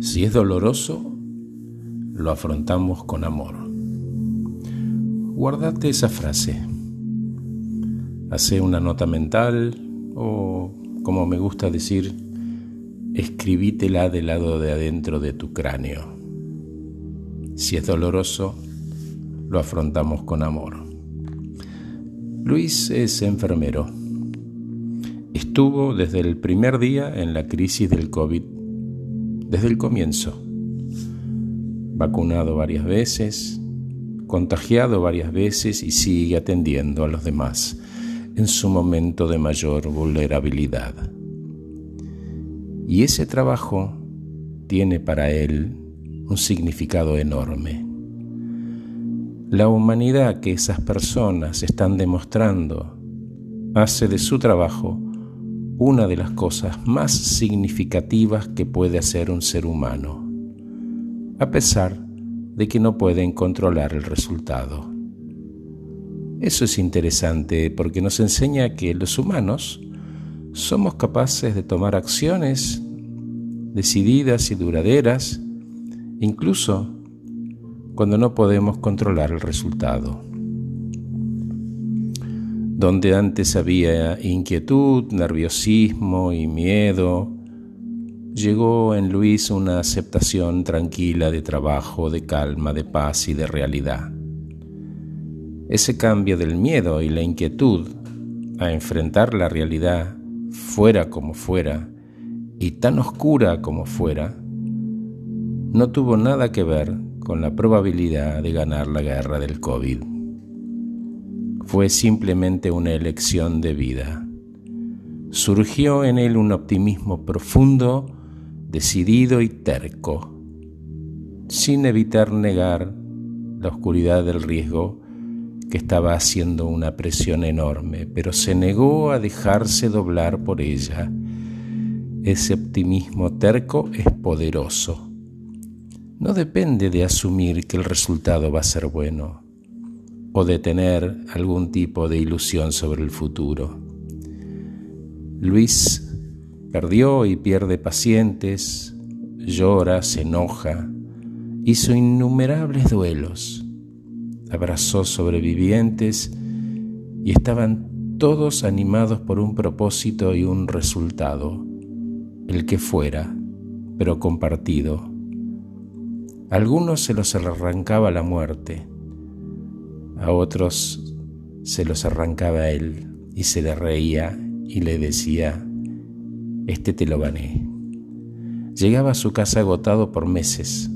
Si es doloroso, lo afrontamos con amor. Guardate esa frase. Hace una nota mental o, como me gusta decir, escribítela del lado de adentro de tu cráneo. Si es doloroso, lo afrontamos con amor. Luis es enfermero. Estuvo desde el primer día en la crisis del COVID, desde el comienzo. Vacunado varias veces, contagiado varias veces y sigue atendiendo a los demás en su momento de mayor vulnerabilidad. Y ese trabajo tiene para él un significado enorme. La humanidad que esas personas están demostrando hace de su trabajo una de las cosas más significativas que puede hacer un ser humano, a pesar de que no pueden controlar el resultado. Eso es interesante porque nos enseña que los humanos somos capaces de tomar acciones decididas y duraderas, incluso cuando no podemos controlar el resultado. Donde antes había inquietud, nerviosismo y miedo, llegó en Luis una aceptación tranquila de trabajo, de calma, de paz y de realidad. Ese cambio del miedo y la inquietud a enfrentar la realidad, fuera como fuera, y tan oscura como fuera, no tuvo nada que ver con la probabilidad de ganar la guerra del COVID. Fue simplemente una elección de vida. Surgió en él un optimismo profundo, decidido y terco, sin evitar negar la oscuridad del riesgo que estaba haciendo una presión enorme, pero se negó a dejarse doblar por ella. Ese optimismo terco es poderoso no depende de asumir que el resultado va a ser bueno o de tener algún tipo de ilusión sobre el futuro. Luis perdió y pierde pacientes, llora, se enoja, hizo innumerables duelos, abrazó sobrevivientes y estaban todos animados por un propósito y un resultado, el que fuera, pero compartido algunos se los arrancaba la muerte, a otros se los arrancaba él y se le reía y le decía, este te lo gané. Llegaba a su casa agotado por meses,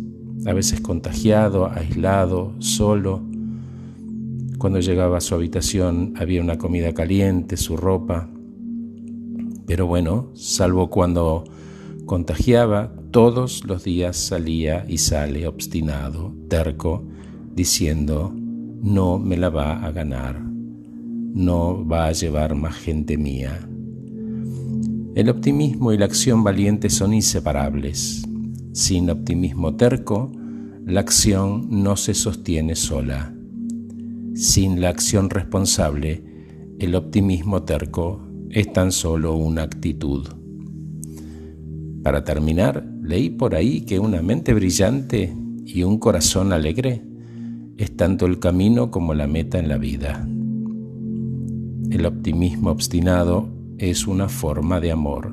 a veces contagiado, aislado, solo. Cuando llegaba a su habitación había una comida caliente, su ropa. Pero bueno, salvo cuando contagiaba, todos los días salía y sale obstinado, terco, diciendo, no me la va a ganar, no va a llevar más gente mía. El optimismo y la acción valiente son inseparables. Sin optimismo terco, la acción no se sostiene sola. Sin la acción responsable, el optimismo terco es tan solo una actitud. Para terminar, leí por ahí que una mente brillante y un corazón alegre es tanto el camino como la meta en la vida. El optimismo obstinado es una forma de amor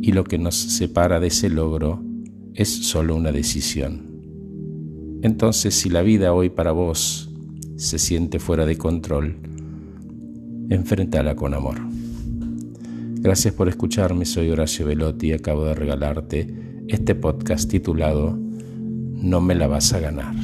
y lo que nos separa de ese logro es solo una decisión. Entonces, si la vida hoy para vos se siente fuera de control, enfrentala con amor. Gracias por escucharme, soy Horacio Velotti y acabo de regalarte este podcast titulado No me la vas a ganar.